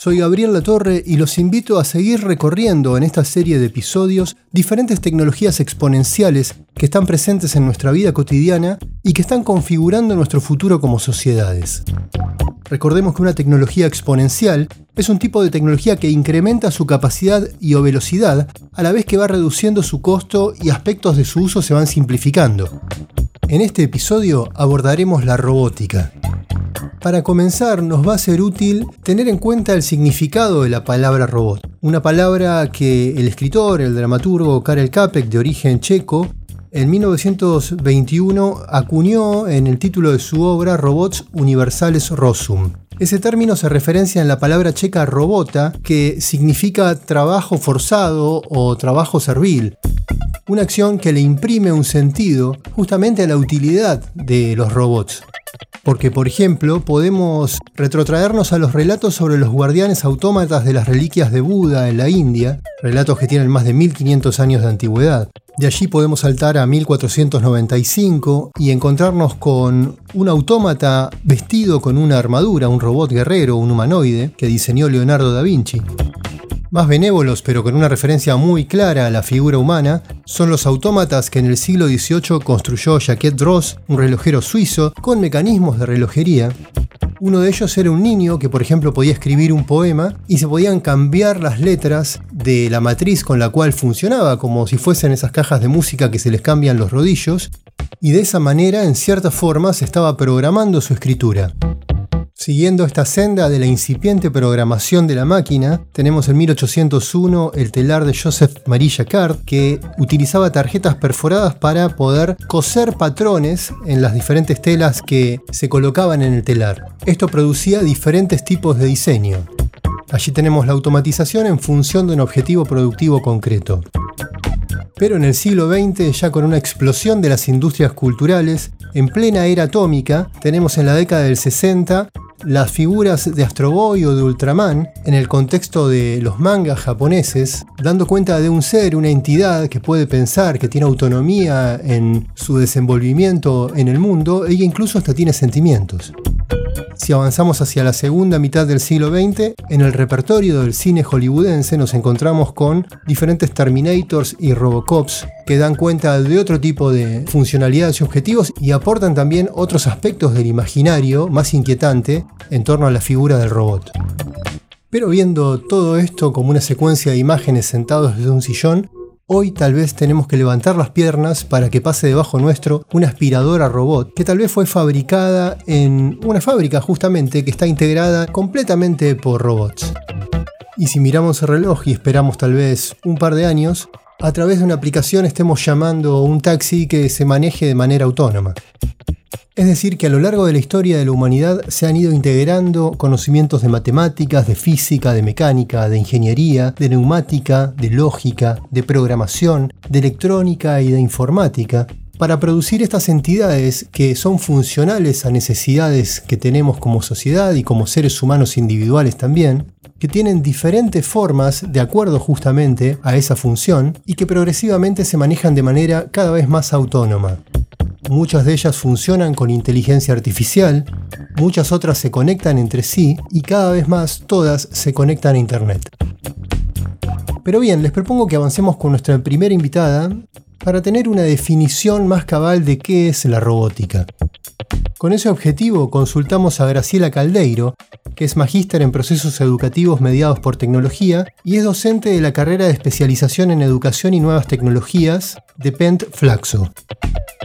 Soy Gabriel Latorre y los invito a seguir recorriendo en esta serie de episodios diferentes tecnologías exponenciales que están presentes en nuestra vida cotidiana y que están configurando nuestro futuro como sociedades. Recordemos que una tecnología exponencial es un tipo de tecnología que incrementa su capacidad y o velocidad a la vez que va reduciendo su costo y aspectos de su uso se van simplificando. En este episodio abordaremos la robótica. Para comenzar, nos va a ser útil tener en cuenta el significado de la palabra robot. Una palabra que el escritor, el dramaturgo Karel Capek, de origen checo, en 1921 acuñó en el título de su obra Robots Universales Rosum. Ese término se referencia en la palabra checa robota, que significa trabajo forzado o trabajo servil. Una acción que le imprime un sentido justamente a la utilidad de los robots. Porque, por ejemplo, podemos retrotraernos a los relatos sobre los guardianes autómatas de las reliquias de Buda en la India, relatos que tienen más de 1500 años de antigüedad. De allí podemos saltar a 1495 y encontrarnos con un autómata vestido con una armadura, un robot guerrero, un humanoide, que diseñó Leonardo da Vinci. Más benévolos, pero con una referencia muy clara a la figura humana, son los autómatas que en el siglo XVIII construyó Jacques Droz, un relojero suizo con mecanismos de relojería. Uno de ellos era un niño que, por ejemplo, podía escribir un poema y se podían cambiar las letras de la matriz con la cual funcionaba, como si fuesen esas cajas de música que se les cambian los rodillos, y de esa manera, en cierta forma, se estaba programando su escritura. Siguiendo esta senda de la incipiente programación de la máquina, tenemos en 1801 el telar de Joseph Marie Jacquard, que utilizaba tarjetas perforadas para poder coser patrones en las diferentes telas que se colocaban en el telar. Esto producía diferentes tipos de diseño. Allí tenemos la automatización en función de un objetivo productivo concreto. Pero en el siglo XX, ya con una explosión de las industrias culturales, en plena era atómica, tenemos en la década del 60 las figuras de Astro Boy o de Ultraman en el contexto de los mangas japoneses, dando cuenta de un ser, una entidad que puede pensar, que tiene autonomía en su desenvolvimiento en el mundo, ella incluso hasta tiene sentimientos. Si avanzamos hacia la segunda mitad del siglo XX, en el repertorio del cine hollywoodense nos encontramos con diferentes Terminators y Robocops que dan cuenta de otro tipo de funcionalidades y objetivos y aportan también otros aspectos del imaginario más inquietante en torno a la figura del robot. Pero viendo todo esto como una secuencia de imágenes sentados desde un sillón, Hoy tal vez tenemos que levantar las piernas para que pase debajo nuestro una aspiradora robot que tal vez fue fabricada en una fábrica justamente que está integrada completamente por robots. Y si miramos el reloj y esperamos tal vez un par de años, a través de una aplicación estemos llamando un taxi que se maneje de manera autónoma. Es decir, que a lo largo de la historia de la humanidad se han ido integrando conocimientos de matemáticas, de física, de mecánica, de ingeniería, de neumática, de lógica, de programación, de electrónica y de informática, para producir estas entidades que son funcionales a necesidades que tenemos como sociedad y como seres humanos individuales también, que tienen diferentes formas de acuerdo justamente a esa función y que progresivamente se manejan de manera cada vez más autónoma. Muchas de ellas funcionan con inteligencia artificial, muchas otras se conectan entre sí y cada vez más todas se conectan a Internet. Pero bien, les propongo que avancemos con nuestra primera invitada para tener una definición más cabal de qué es la robótica. Con ese objetivo consultamos a Graciela Caldeiro, que es magíster en procesos educativos mediados por tecnología y es docente de la carrera de especialización en educación y nuevas tecnologías de Pent Flaxo.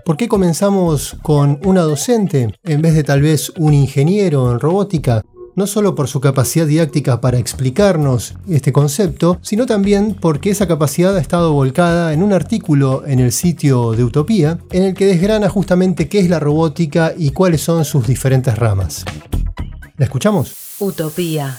¿Por qué comenzamos con una docente en vez de tal vez un ingeniero en robótica? No solo por su capacidad didáctica para explicarnos este concepto, sino también porque esa capacidad ha estado volcada en un artículo en el sitio de Utopía, en el que desgrana justamente qué es la robótica y cuáles son sus diferentes ramas. ¿La escuchamos? Utopía.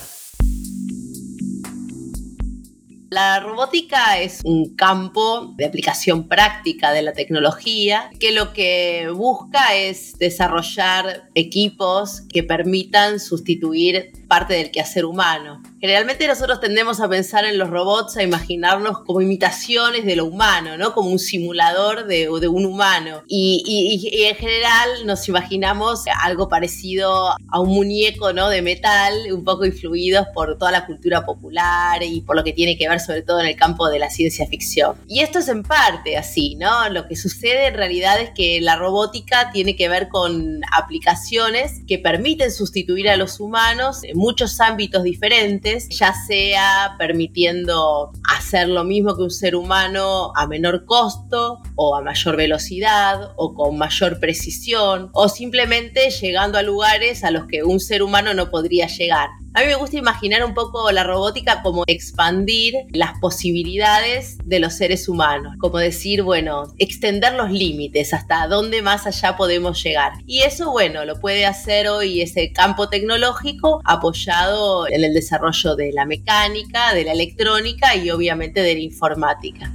La robótica es un campo de aplicación práctica de la tecnología que lo que busca es desarrollar equipos que permitan sustituir parte del quehacer humano. Generalmente nosotros tendemos a pensar en los robots, a imaginarlos como imitaciones de lo humano, ¿no? Como un simulador de, de un humano. Y, y, en general nos imaginamos algo parecido a un muñeco, ¿no? De metal, un poco influidos por toda la cultura popular y por lo que tiene que ver sobre todo en el campo de la ciencia ficción. Y esto es en parte así, ¿no? Lo que sucede en realidad es que la robótica tiene que ver con aplicaciones que permiten sustituir a los humanos en muchos ámbitos diferentes ya sea permitiendo hacer lo mismo que un ser humano a menor costo o a mayor velocidad o con mayor precisión o simplemente llegando a lugares a los que un ser humano no podría llegar. A mí me gusta imaginar un poco la robótica como expandir las posibilidades de los seres humanos, como decir, bueno, extender los límites hasta dónde más allá podemos llegar. Y eso, bueno, lo puede hacer hoy ese campo tecnológico apoyado en el desarrollo de la mecánica, de la electrónica y obviamente de la informática.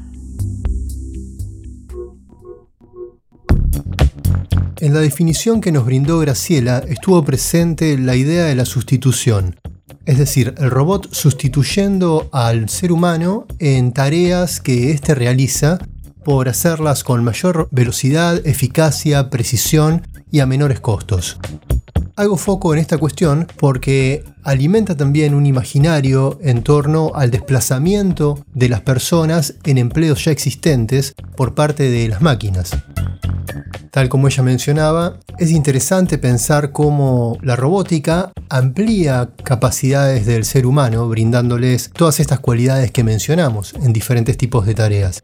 En la definición que nos brindó Graciela estuvo presente la idea de la sustitución, es decir, el robot sustituyendo al ser humano en tareas que éste realiza por hacerlas con mayor velocidad, eficacia, precisión y a menores costos. Hago foco en esta cuestión porque alimenta también un imaginario en torno al desplazamiento de las personas en empleos ya existentes por parte de las máquinas. Tal como ella mencionaba, es interesante pensar cómo la robótica amplía capacidades del ser humano, brindándoles todas estas cualidades que mencionamos en diferentes tipos de tareas.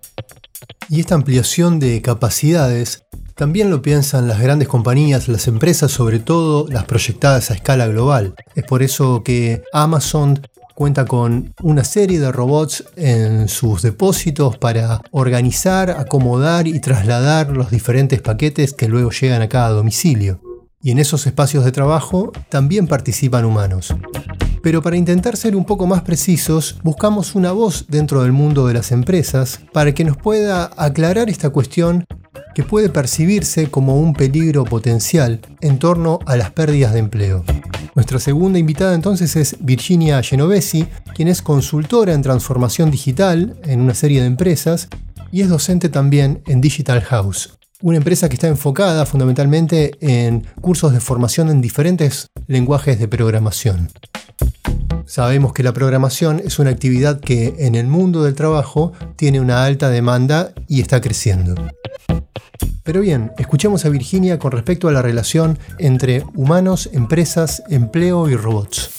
Y esta ampliación de capacidades también lo piensan las grandes compañías, las empresas, sobre todo las proyectadas a escala global. Es por eso que Amazon Cuenta con una serie de robots en sus depósitos para organizar, acomodar y trasladar los diferentes paquetes que luego llegan a cada domicilio. Y en esos espacios de trabajo también participan humanos. Pero para intentar ser un poco más precisos, buscamos una voz dentro del mundo de las empresas para que nos pueda aclarar esta cuestión que puede percibirse como un peligro potencial en torno a las pérdidas de empleo. Nuestra segunda invitada entonces es Virginia Genovesi, quien es consultora en transformación digital en una serie de empresas y es docente también en Digital House, una empresa que está enfocada fundamentalmente en cursos de formación en diferentes lenguajes de programación. Sabemos que la programación es una actividad que en el mundo del trabajo tiene una alta demanda y está creciendo. Pero bien, escuchemos a Virginia con respecto a la relación entre humanos, empresas, empleo y robots.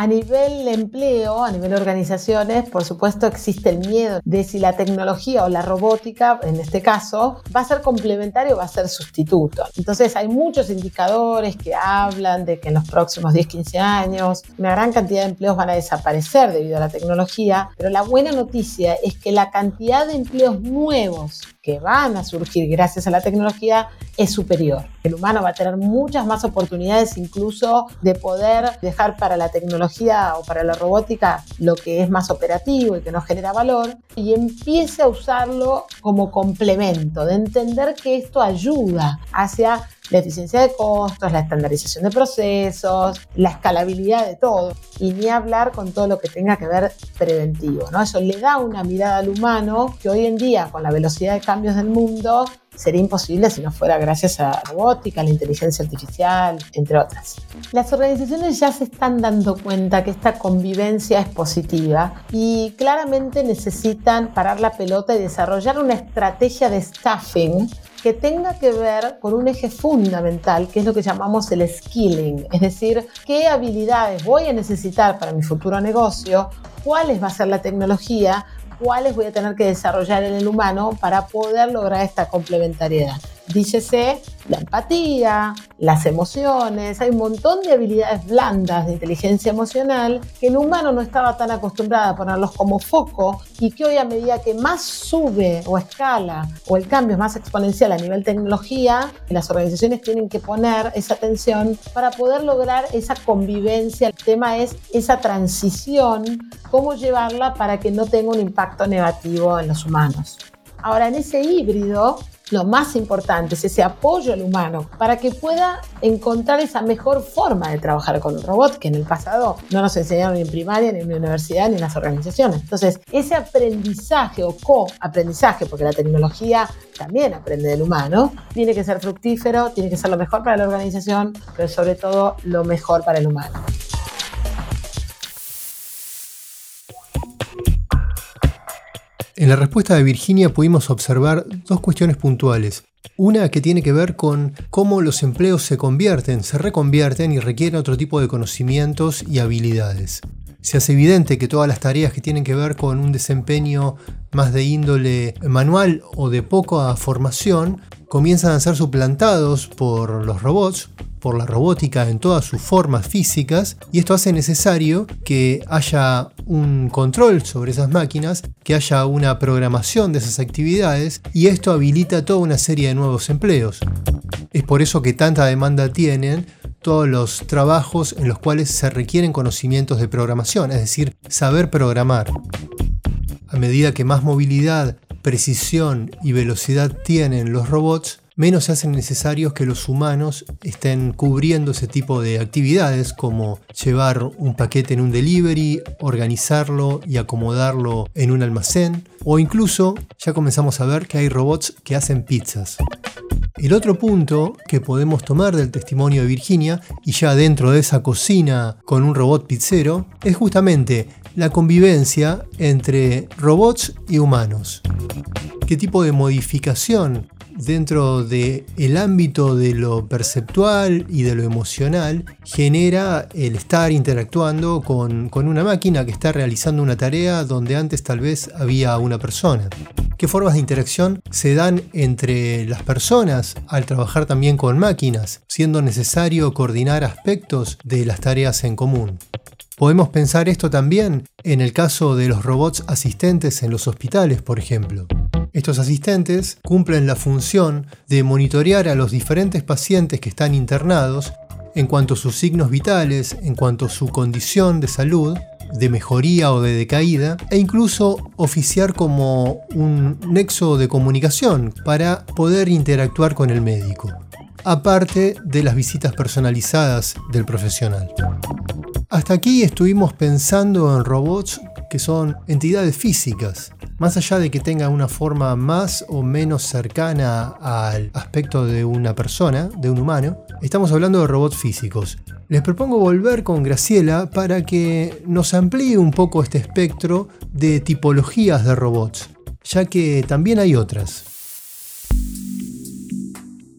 A nivel empleo, a nivel organizaciones, por supuesto existe el miedo de si la tecnología o la robótica, en este caso, va a ser complementario o va a ser sustituto. Entonces hay muchos indicadores que hablan de que en los próximos 10-15 años una gran cantidad de empleos van a desaparecer debido a la tecnología, pero la buena noticia es que la cantidad de empleos nuevos que van a surgir gracias a la tecnología es superior. El humano va a tener muchas más oportunidades incluso de poder dejar para la tecnología o para la robótica lo que es más operativo y que nos genera valor y empiece a usarlo como complemento, de entender que esto ayuda hacia la eficiencia de costos, la estandarización de procesos, la escalabilidad de todo. Y ni hablar con todo lo que tenga que ver preventivo. ¿no? Eso le da una mirada al humano que hoy en día, con la velocidad de cambios del mundo, sería imposible si no fuera gracias a la robótica, a la inteligencia artificial, entre otras. Las organizaciones ya se están dando cuenta que esta convivencia es positiva y claramente necesitan parar la pelota y desarrollar una estrategia de staffing que tenga que ver con un eje fundamental, que es lo que llamamos el skilling, es decir, qué habilidades voy a necesitar para mi futuro negocio, cuáles va a ser la tecnología cuáles voy a tener que desarrollar en el humano para poder lograr esta complementariedad. Dícese la empatía, las emociones, hay un montón de habilidades blandas de inteligencia emocional que el humano no estaba tan acostumbrado a ponerlos como foco y que hoy a medida que más sube o escala o el cambio es más exponencial a nivel tecnología, las organizaciones tienen que poner esa atención para poder lograr esa convivencia. El tema es esa transición, cómo llevarla para que no tenga un impacto negativo en los humanos. Ahora, en ese híbrido, lo más importante es ese apoyo al humano para que pueda encontrar esa mejor forma de trabajar con un robot que en el pasado no nos enseñaron ni en primaria, ni en la universidad, ni en las organizaciones. Entonces, ese aprendizaje o co-aprendizaje, porque la tecnología también aprende del humano, tiene que ser fructífero, tiene que ser lo mejor para la organización, pero sobre todo lo mejor para el humano. En la respuesta de Virginia pudimos observar dos cuestiones puntuales. Una que tiene que ver con cómo los empleos se convierten, se reconvierten y requieren otro tipo de conocimientos y habilidades. Se hace evidente que todas las tareas que tienen que ver con un desempeño más de índole manual o de poca formación comienzan a ser suplantados por los robots, por la robótica en todas sus formas físicas y esto hace necesario que haya un control sobre esas máquinas, que haya una programación de esas actividades y esto habilita toda una serie de nuevos empleos. Es por eso que tanta demanda tienen todos los trabajos en los cuales se requieren conocimientos de programación, es decir, saber programar. A medida que más movilidad, precisión y velocidad tienen los robots, menos se hacen necesarios que los humanos estén cubriendo ese tipo de actividades como llevar un paquete en un delivery, organizarlo y acomodarlo en un almacén o incluso ya comenzamos a ver que hay robots que hacen pizzas. El otro punto que podemos tomar del testimonio de Virginia, y ya dentro de esa cocina con un robot pizzero, es justamente la convivencia entre robots y humanos. ¿Qué tipo de modificación dentro del el ámbito de lo perceptual y de lo emocional genera el estar interactuando con, con una máquina que está realizando una tarea donde antes tal vez había una persona? qué formas de interacción se dan entre las personas al trabajar también con máquinas, siendo necesario coordinar aspectos de las tareas en común. Podemos pensar esto también en el caso de los robots asistentes en los hospitales, por ejemplo. Estos asistentes cumplen la función de monitorear a los diferentes pacientes que están internados en cuanto a sus signos vitales, en cuanto a su condición de salud de mejoría o de decaída e incluso oficiar como un nexo de comunicación para poder interactuar con el médico, aparte de las visitas personalizadas del profesional. Hasta aquí estuvimos pensando en robots que son entidades físicas, más allá de que tengan una forma más o menos cercana al aspecto de una persona, de un humano, estamos hablando de robots físicos. Les propongo volver con Graciela para que nos amplíe un poco este espectro de tipologías de robots, ya que también hay otras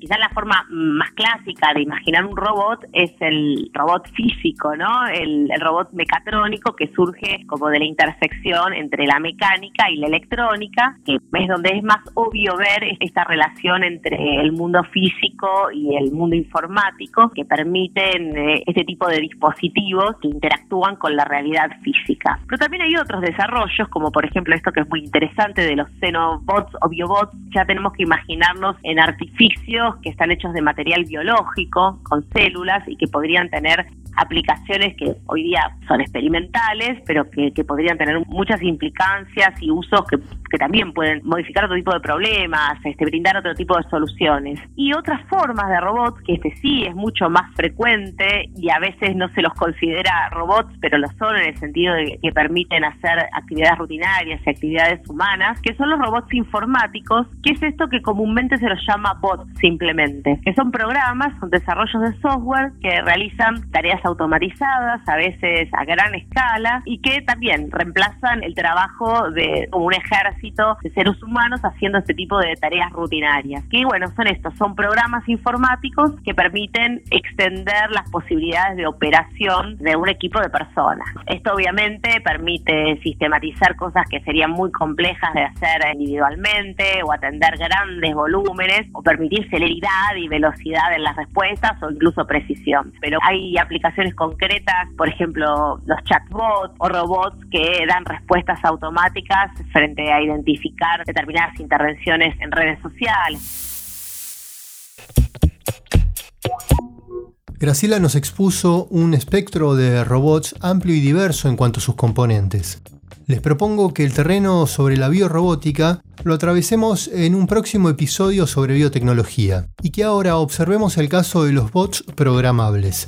quizás la forma más clásica de imaginar un robot es el robot físico, ¿no? El, robot mecatrónico que surge como de la intersección entre la mecánica y la electrónica, que es donde es más obvio ver esta relación entre el mundo físico y el mundo informático que permiten eh, este tipo de dispositivos que interactúan con la realidad física. Pero también hay otros desarrollos, como por ejemplo esto que es muy interesante de los xenobots o biobots, ya tenemos que imaginarnos en artificios que están hechos de material biológico, con células y que podrían tener aplicaciones que hoy día son experimentales, pero que, podrían tener muchas implicancias y usos que, también pueden modificar otro tipo de problemas, este, brindar otro tipo de soluciones. Y otras formas de robots, que este sí es mucho más frecuente y a veces no se los considera robots, pero lo son en el sentido de que permiten hacer actividades rutinarias y actividades humanas, que son los robots informáticos, que es esto que comúnmente se los llama bots simplemente, que son programas, son desarrollos de software que realizan tareas automatizadas, a veces a gran escala, y que también reemplazan el trabajo de un ejército ejército de seres humanos haciendo este tipo de tareas rutinarias. Que bueno, son estos, son programas informáticos que permiten extender las posibilidades de operación de un equipo de personas. Esto obviamente permite sistematizar cosas que serían muy complejas de hacer individualmente o atender grandes volúmenes o permitir celeridad y velocidad en las respuestas o incluso precisión. Pero hay aplicaciones concretas, por ejemplo, los chatbots o robots que dan respuestas automáticas frente a identificar determinadas intervenciones en redes sociales. Graciela nos expuso un espectro de robots amplio y diverso en cuanto a sus componentes. Les propongo que el terreno sobre la biorrobótica lo atravesemos en un próximo episodio sobre biotecnología y que ahora observemos el caso de los bots programables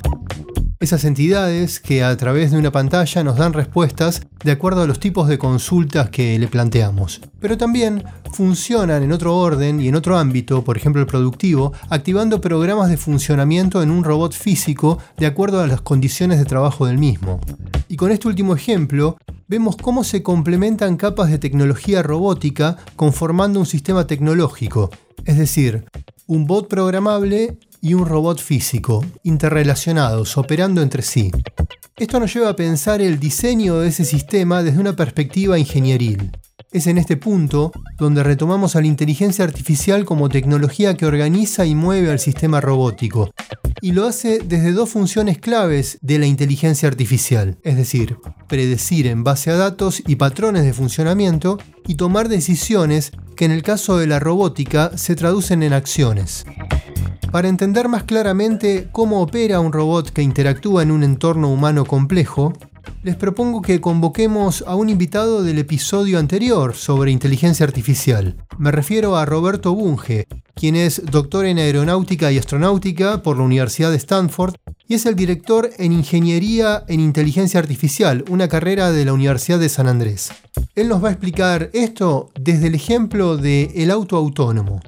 esas entidades que a través de una pantalla nos dan respuestas de acuerdo a los tipos de consultas que le planteamos. Pero también funcionan en otro orden y en otro ámbito, por ejemplo el productivo, activando programas de funcionamiento en un robot físico de acuerdo a las condiciones de trabajo del mismo. Y con este último ejemplo, vemos cómo se complementan capas de tecnología robótica conformando un sistema tecnológico, es decir, un bot programable y un robot físico, interrelacionados, operando entre sí. Esto nos lleva a pensar el diseño de ese sistema desde una perspectiva ingenieril. Es en este punto donde retomamos a la inteligencia artificial como tecnología que organiza y mueve al sistema robótico. Y lo hace desde dos funciones claves de la inteligencia artificial, es decir, predecir en base a datos y patrones de funcionamiento y tomar decisiones que en el caso de la robótica se traducen en acciones. Para entender más claramente cómo opera un robot que interactúa en un entorno humano complejo, les propongo que convoquemos a un invitado del episodio anterior sobre inteligencia artificial. Me refiero a Roberto Bunge, quien es doctor en aeronáutica y astronáutica por la Universidad de Stanford y es el director en Ingeniería en Inteligencia Artificial, una carrera de la Universidad de San Andrés. Él nos va a explicar esto desde el ejemplo del el auto autónomo.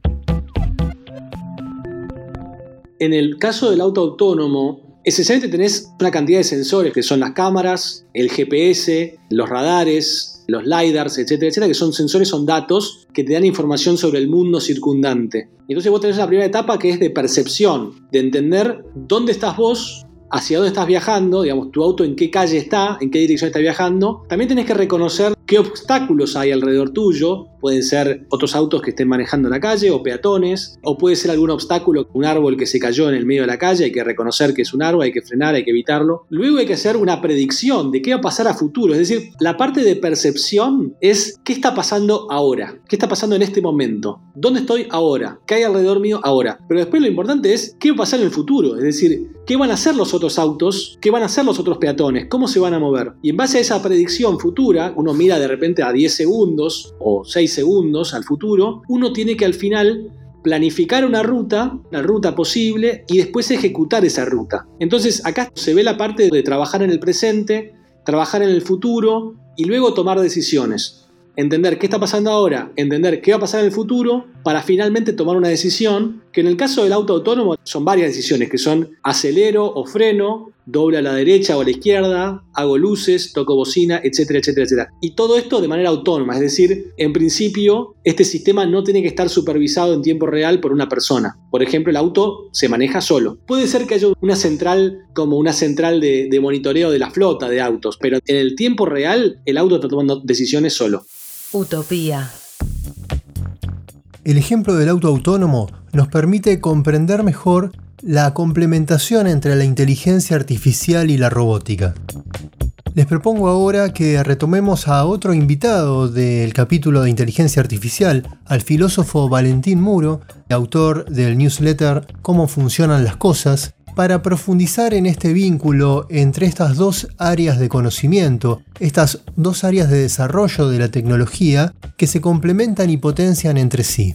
En el caso del auto autónomo, esencialmente tenés una cantidad de sensores que son las cámaras, el GPS, los radares, los LiDARs, etcétera, etcétera, que son sensores, son datos que te dan información sobre el mundo circundante. Entonces vos tenés la primera etapa que es de percepción, de entender dónde estás vos, hacia dónde estás viajando, digamos, tu auto en qué calle está, en qué dirección está viajando. También tenés que reconocer qué obstáculos hay alrededor tuyo. Pueden ser otros autos que estén manejando en la calle o peatones, o puede ser algún obstáculo, un árbol que se cayó en el medio de la calle, hay que reconocer que es un árbol, hay que frenar, hay que evitarlo. Luego hay que hacer una predicción de qué va a pasar a futuro, es decir, la parte de percepción es qué está pasando ahora, qué está pasando en este momento, dónde estoy ahora, qué hay alrededor mío ahora. Pero después lo importante es qué va a pasar en el futuro, es decir, qué van a hacer los otros autos, qué van a hacer los otros peatones, cómo se van a mover. Y en base a esa predicción futura, uno mira de repente a 10 segundos o 6 segundos al futuro, uno tiene que al final planificar una ruta, la ruta posible, y después ejecutar esa ruta. Entonces acá se ve la parte de trabajar en el presente, trabajar en el futuro y luego tomar decisiones entender qué está pasando ahora, entender qué va a pasar en el futuro, para finalmente tomar una decisión, que en el caso del auto autónomo son varias decisiones, que son acelero o freno, doble a la derecha o a la izquierda, hago luces, toco bocina, etcétera, etcétera, etcétera. Y todo esto de manera autónoma, es decir, en principio este sistema no tiene que estar supervisado en tiempo real por una persona. Por ejemplo, el auto se maneja solo. Puede ser que haya una central como una central de, de monitoreo de la flota de autos, pero en el tiempo real el auto está tomando decisiones solo. Utopía. El ejemplo del auto autónomo nos permite comprender mejor la complementación entre la inteligencia artificial y la robótica. Les propongo ahora que retomemos a otro invitado del capítulo de inteligencia artificial, al filósofo Valentín Muro, autor del newsletter Cómo funcionan las cosas, para profundizar en este vínculo entre estas dos áreas de conocimiento, estas dos áreas de desarrollo de la tecnología que se complementan y potencian entre sí.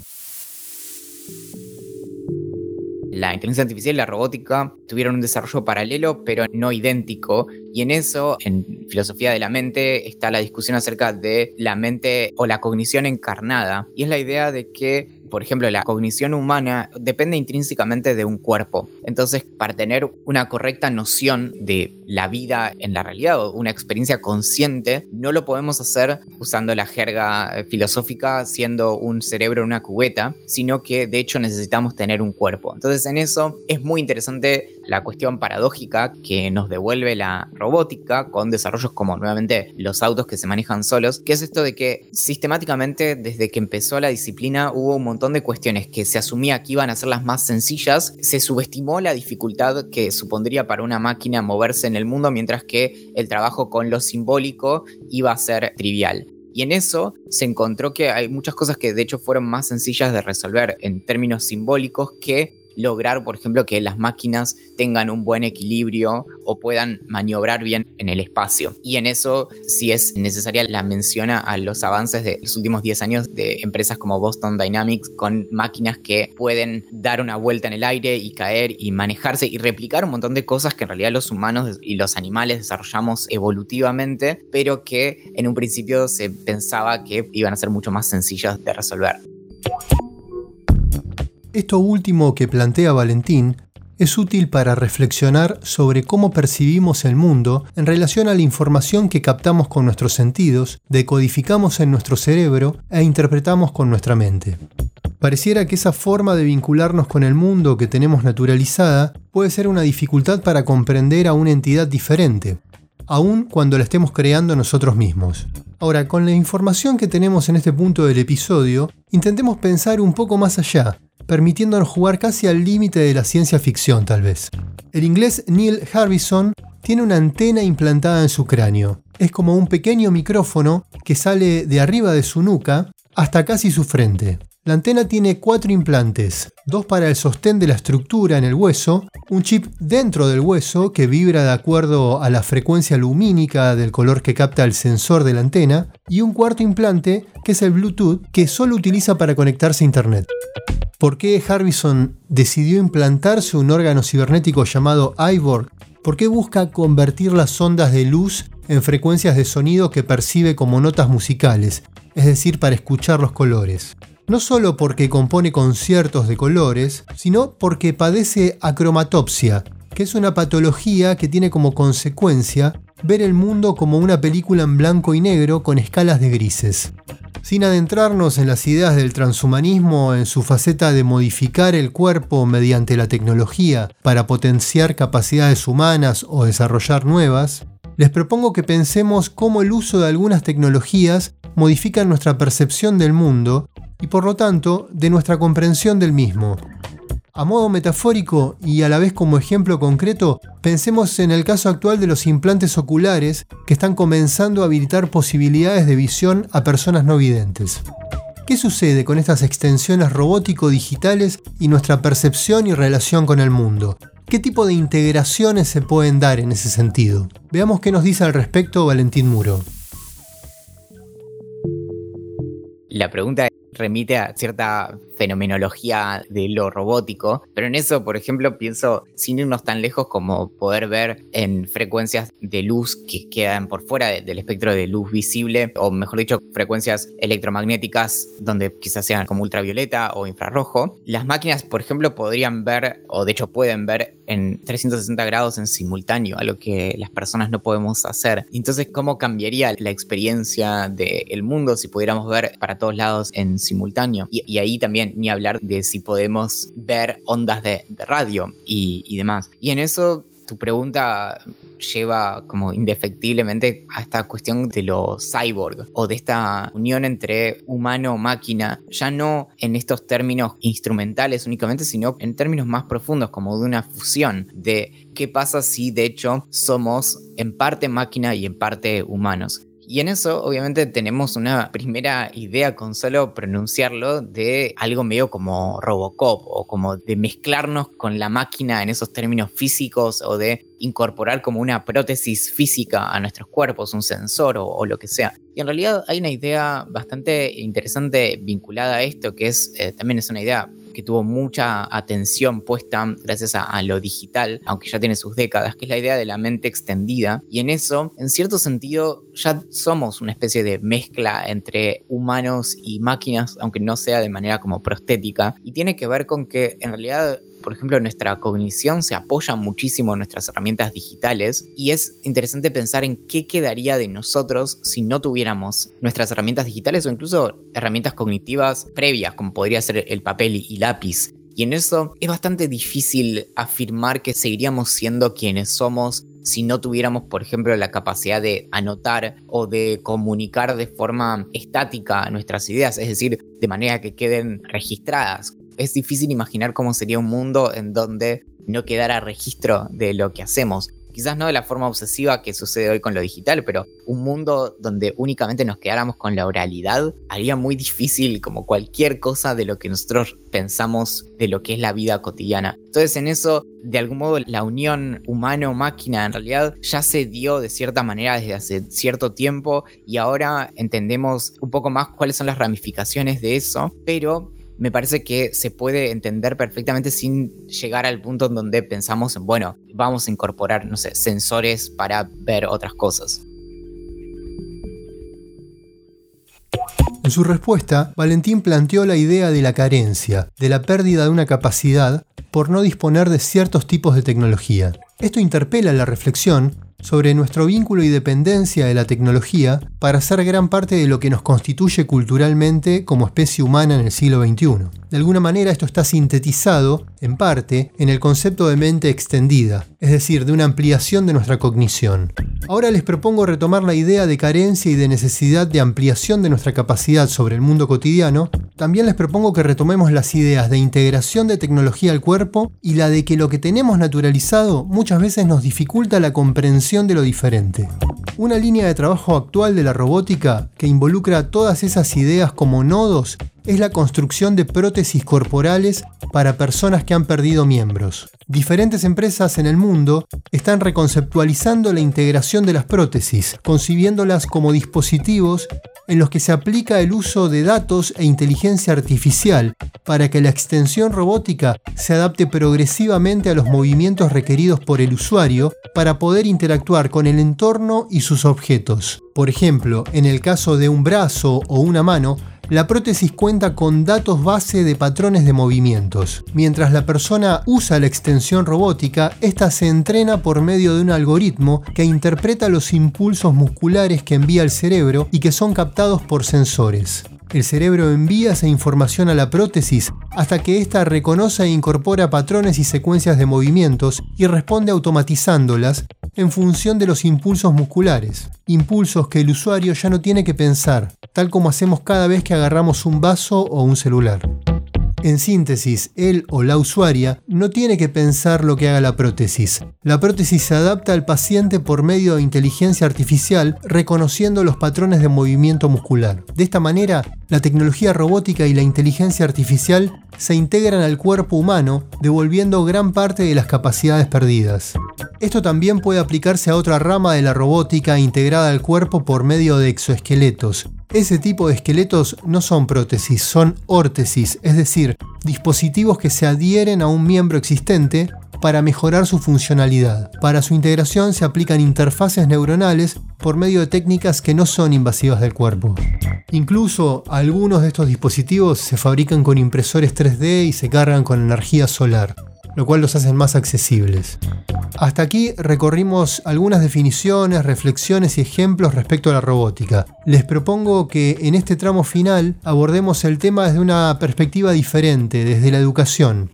la inteligencia artificial y la robótica tuvieron un desarrollo paralelo, pero no idéntico. Y en eso, en filosofía de la mente, está la discusión acerca de la mente o la cognición encarnada. Y es la idea de que por ejemplo, la cognición humana depende intrínsecamente de un cuerpo. Entonces, para tener una correcta noción de la vida en la realidad o una experiencia consciente, no lo podemos hacer usando la jerga filosófica, siendo un cerebro en una cubeta, sino que de hecho necesitamos tener un cuerpo. Entonces, en eso es muy interesante la cuestión paradójica que nos devuelve la robótica con desarrollos como nuevamente los autos que se manejan solos, que es esto de que sistemáticamente desde que empezó la disciplina hubo un montón de cuestiones que se asumía que iban a ser las más sencillas, se subestimó la dificultad que supondría para una máquina moverse en el mundo, mientras que el trabajo con lo simbólico iba a ser trivial. Y en eso se encontró que hay muchas cosas que de hecho fueron más sencillas de resolver en términos simbólicos que lograr, por ejemplo, que las máquinas tengan un buen equilibrio o puedan maniobrar bien en el espacio. Y en eso, si es necesaria la mención a los avances de los últimos 10 años de empresas como Boston Dynamics con máquinas que pueden dar una vuelta en el aire y caer y manejarse y replicar un montón de cosas que en realidad los humanos y los animales desarrollamos evolutivamente, pero que en un principio se pensaba que iban a ser mucho más sencillas de resolver. Esto último que plantea Valentín es útil para reflexionar sobre cómo percibimos el mundo en relación a la información que captamos con nuestros sentidos, decodificamos en nuestro cerebro e interpretamos con nuestra mente. Pareciera que esa forma de vincularnos con el mundo que tenemos naturalizada puede ser una dificultad para comprender a una entidad diferente, aun cuando la estemos creando nosotros mismos. Ahora, con la información que tenemos en este punto del episodio, intentemos pensar un poco más allá permitiéndonos jugar casi al límite de la ciencia ficción tal vez. El inglés Neil Harbison tiene una antena implantada en su cráneo. Es como un pequeño micrófono que sale de arriba de su nuca hasta casi su frente. La antena tiene cuatro implantes, dos para el sostén de la estructura en el hueso, un chip dentro del hueso que vibra de acuerdo a la frecuencia lumínica del color que capta el sensor de la antena, y un cuarto implante que es el Bluetooth que solo utiliza para conectarse a Internet. ¿Por qué Harbison decidió implantarse un órgano cibernético llamado iVorg? ¿Por qué busca convertir las ondas de luz en frecuencias de sonido que percibe como notas musicales, es decir, para escuchar los colores? No solo porque compone conciertos de colores, sino porque padece acromatopsia, que es una patología que tiene como consecuencia ver el mundo como una película en blanco y negro con escalas de grises. Sin adentrarnos en las ideas del transhumanismo en su faceta de modificar el cuerpo mediante la tecnología para potenciar capacidades humanas o desarrollar nuevas, les propongo que pensemos cómo el uso de algunas tecnologías modifica nuestra percepción del mundo y por lo tanto de nuestra comprensión del mismo. A modo metafórico y a la vez como ejemplo concreto, pensemos en el caso actual de los implantes oculares que están comenzando a habilitar posibilidades de visión a personas no videntes. ¿Qué sucede con estas extensiones robótico-digitales y nuestra percepción y relación con el mundo? ¿Qué tipo de integraciones se pueden dar en ese sentido? Veamos qué nos dice al respecto Valentín Muro. La pregunta remite a cierta fenomenología de lo robótico, pero en eso, por ejemplo, pienso sin irnos tan lejos como poder ver en frecuencias de luz que quedan por fuera del espectro de luz visible, o mejor dicho, frecuencias electromagnéticas donde quizás sean como ultravioleta o infrarrojo. Las máquinas, por ejemplo, podrían ver, o de hecho pueden ver en 360 grados en simultáneo, algo que las personas no podemos hacer. Entonces, ¿cómo cambiaría la experiencia del mundo si pudiéramos ver para todos lados en simultáneo? y ahí también ni hablar de si podemos ver ondas de, radio y, y demás. Y en eso tu pregunta lleva como indefectiblemente a esta cuestión de lo cyborg o de esta unión entre humano-máquina, ya no en estos términos instrumentales únicamente, sino en términos más profundos, como de una fusión de qué pasa si de hecho somos en parte máquina y en parte humanos. Y en eso, obviamente, tenemos una primera idea con solo pronunciarlo de algo medio como Robocop o como de mezclarnos con la máquina en esos términos físicos o de incorporar como una prótesis física a nuestros cuerpos, un sensor o, lo que sea. Y en realidad hay una idea bastante interesante vinculada a esto, que es eh, también es una idea que tuvo mucha atención puesta gracias a, lo digital, aunque ya tiene sus décadas, que es la idea de la mente extendida. Y en eso, en cierto sentido, ya somos una especie de mezcla entre humanos y máquinas, aunque no sea de manera como prostética. Y tiene que ver con que en realidad por ejemplo, nuestra cognición se apoya muchísimo en nuestras herramientas digitales y es interesante pensar en qué quedaría de nosotros si no tuviéramos nuestras herramientas digitales o incluso herramientas cognitivas previas, como podría ser el papel y lápiz. Y en eso es bastante difícil afirmar que seguiríamos siendo quienes somos si no tuviéramos, por ejemplo, la capacidad de anotar o de comunicar de forma estática nuestras ideas, es decir, de manera que queden registradas es difícil imaginar cómo sería un mundo en donde no quedara registro de lo que hacemos. Quizás no de la forma obsesiva que sucede hoy con lo digital, pero un mundo donde únicamente nos quedáramos con la oralidad haría muy difícil como cualquier cosa de lo que nosotros pensamos de lo que es la vida cotidiana. Entonces en eso, de algún modo, la unión humano-máquina en realidad ya se dio de cierta manera desde hace cierto tiempo y ahora entendemos un poco más cuáles son las ramificaciones de eso, pero me parece que se puede entender perfectamente sin llegar al punto en donde pensamos en, bueno, vamos a incorporar, no sé, sensores para ver otras cosas. En su respuesta, Valentín planteó la idea de la carencia, de la pérdida de una capacidad por no disponer de ciertos tipos de tecnología. Esto interpela la reflexión sobre nuestro vínculo y dependencia de la tecnología para ser gran parte de lo que nos constituye culturalmente como especie humana en el siglo XXI. De alguna manera esto está sintetizado, en parte, en el concepto de mente extendida, es decir, de una ampliación de nuestra cognición. Ahora les propongo retomar la idea de carencia y de necesidad de ampliación de nuestra capacidad sobre el mundo cotidiano. También les propongo que retomemos las ideas de integración de tecnología al cuerpo y la de que lo que tenemos naturalizado muchas veces nos dificulta la comprensión de lo diferente. Una línea de trabajo actual de la robótica que involucra todas esas ideas como nodos es la construcción de prótesis corporales para personas que han perdido miembros. Diferentes empresas en el mundo están reconceptualizando la integración de las prótesis, concibiéndolas como dispositivos en los que se aplica el uso de datos e inteligencia artificial para que la extensión robótica se adapte progresivamente a los movimientos requeridos por el usuario para poder interactuar con el entorno y sus objetos. Por ejemplo, en el caso de un brazo o una mano, la prótesis cuenta con datos base de patrones de movimientos. Mientras la persona usa la extensión robótica, esta se entrena por medio de un algoritmo que interpreta los impulsos musculares que envía el cerebro y que son captados por sensores. El cerebro envía esa información a la prótesis hasta que ésta reconoce e incorpora patrones y secuencias de movimientos y responde automatizándolas en función de los impulsos musculares. Impulsos que el usuario ya no tiene que pensar, tal como hacemos cada vez que agarramos un vaso o un celular. En síntesis, él o la usuaria no tiene que pensar lo que haga la prótesis. La prótesis se adapta al paciente por medio de inteligencia artificial reconociendo los patrones de movimiento muscular. De esta manera, la tecnología robótica y la inteligencia artificial se integran al cuerpo humano, devolviendo gran parte de las capacidades perdidas. Esto también puede aplicarse a otra rama de la robótica integrada al cuerpo por medio de exoesqueletos, ese tipo de esqueletos no son prótesis, son órtesis, es decir, dispositivos que se adhieren a un miembro existente para mejorar su funcionalidad. Para su integración se aplican interfaces neuronales por medio de técnicas que no son invasivas del cuerpo. Incluso algunos de estos dispositivos se fabrican con impresores 3D y se cargan con energía solar lo cual los hacen más accesibles. Hasta aquí recorrimos algunas definiciones, reflexiones y ejemplos respecto a la robótica. Les propongo que en este tramo final abordemos el tema desde una perspectiva diferente, desde la educación.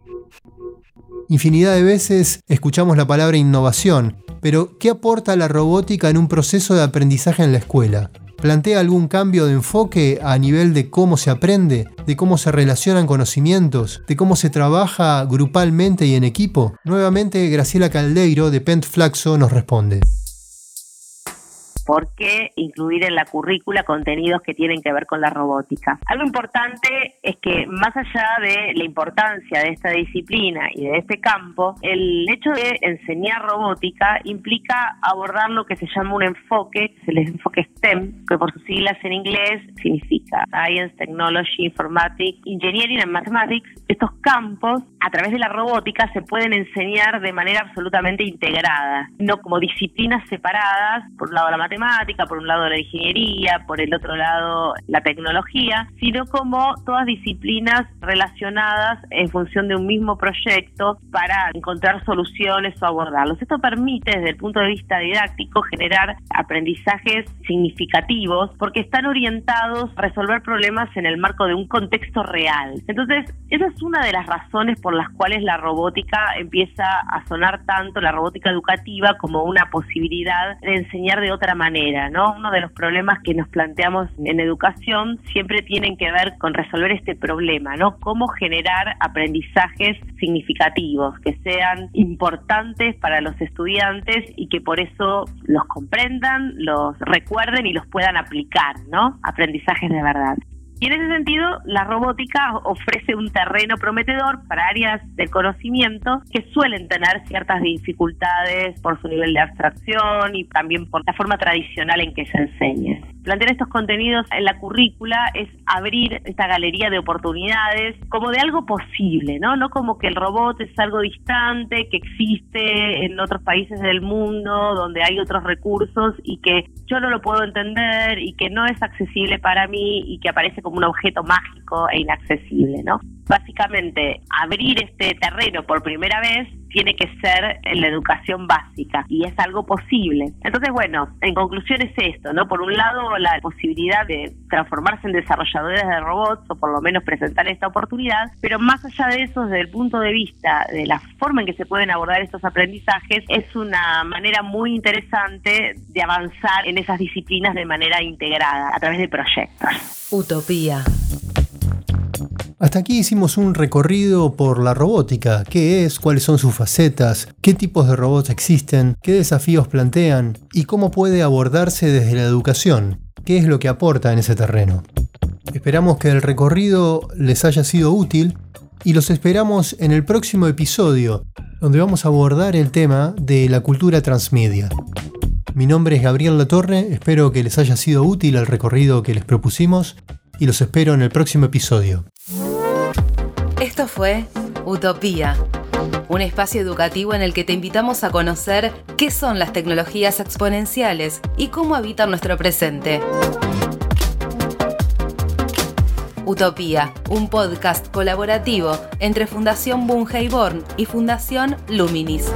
Infinidad de veces escuchamos la palabra innovación, pero ¿qué aporta la robótica en un proceso de aprendizaje en la escuela? Plantea algún cambio de enfoque a nivel de cómo se aprende, de cómo se relacionan conocimientos, de cómo se trabaja grupalmente y en equipo? Nuevamente Graciela Caldeiro de Pent Flaxo nos responde. ¿Por qué incluir en la currícula contenidos que tienen que ver con la robótica? Algo importante es que más allá de la importancia de esta disciplina y de este campo, el hecho de enseñar robótica implica abordar lo que se llama un enfoque, el enfoque STEM, que por sus siglas en inglés significa Science, Technology, Informatics, Engineering and Mathematics. Estos campos, a través de la robótica, se pueden enseñar de manera absolutamente integrada, no como disciplinas separadas, por un lado la matemática, por un lado la ingeniería, por el otro lado la tecnología, sino como todas disciplinas relacionadas en función de un mismo proyecto para encontrar soluciones o abordarlos. Esto permite desde el punto de vista didáctico generar aprendizajes significativos porque están orientados a resolver problemas en el marco de un contexto real. Entonces, esa es una de las razones por las cuales la robótica empieza a sonar tanto, la robótica educativa, como una posibilidad de enseñar de otra manera, ¿no? Uno de los problemas que nos planteamos en educación siempre tienen que ver con resolver este problema, ¿no? Cómo generar aprendizajes significativos, que sean importantes para los estudiantes y que por eso los comprendan, los recuerden y los puedan aplicar, ¿no? Aprendizajes de verdad. Y en ese sentido, la robótica ofrece un terreno prometedor para áreas del conocimiento que suelen tener ciertas dificultades por su nivel de abstracción y también por la forma tradicional en que se enseña. Plantear estos contenidos en la currícula es abrir esta galería de oportunidades como de algo posible, ¿no? No como que el robot es algo distante, que existe en otros países del mundo, donde hay otros recursos y que yo no lo puedo entender y que no es accesible para mí y que aparece como un objeto mágico e inaccesible, ¿no? Básicamente, abrir este terreno por primera vez tiene que ser en la educación básica y es algo posible. Entonces, bueno, en conclusión es esto, ¿no? Por un lado, la posibilidad de transformarse en desarrolladores de robots o por lo menos presentar esta oportunidad, pero más allá de eso, desde el punto de vista de la forma en que se pueden abordar estos aprendizajes, es una manera muy interesante de avanzar en esas disciplinas de manera integrada a través de proyectos. Utopía. Hasta aquí hicimos un recorrido por la robótica, qué es, cuáles son sus facetas, qué tipos de robots existen, qué desafíos plantean y cómo puede abordarse desde la educación, qué es lo que aporta en ese terreno. Esperamos que el recorrido les haya sido útil y los esperamos en el próximo episodio, donde vamos a abordar el tema de la cultura transmedia. Mi nombre es Gabriel Latorre, espero que les haya sido útil el recorrido que les propusimos y los espero en el próximo episodio. Esto fue Utopía, un espacio educativo en el que te invitamos a conocer qué son las tecnologías exponenciales y cómo habitan nuestro presente. Utopía, un podcast colaborativo entre Fundación Born y Fundación Luminis.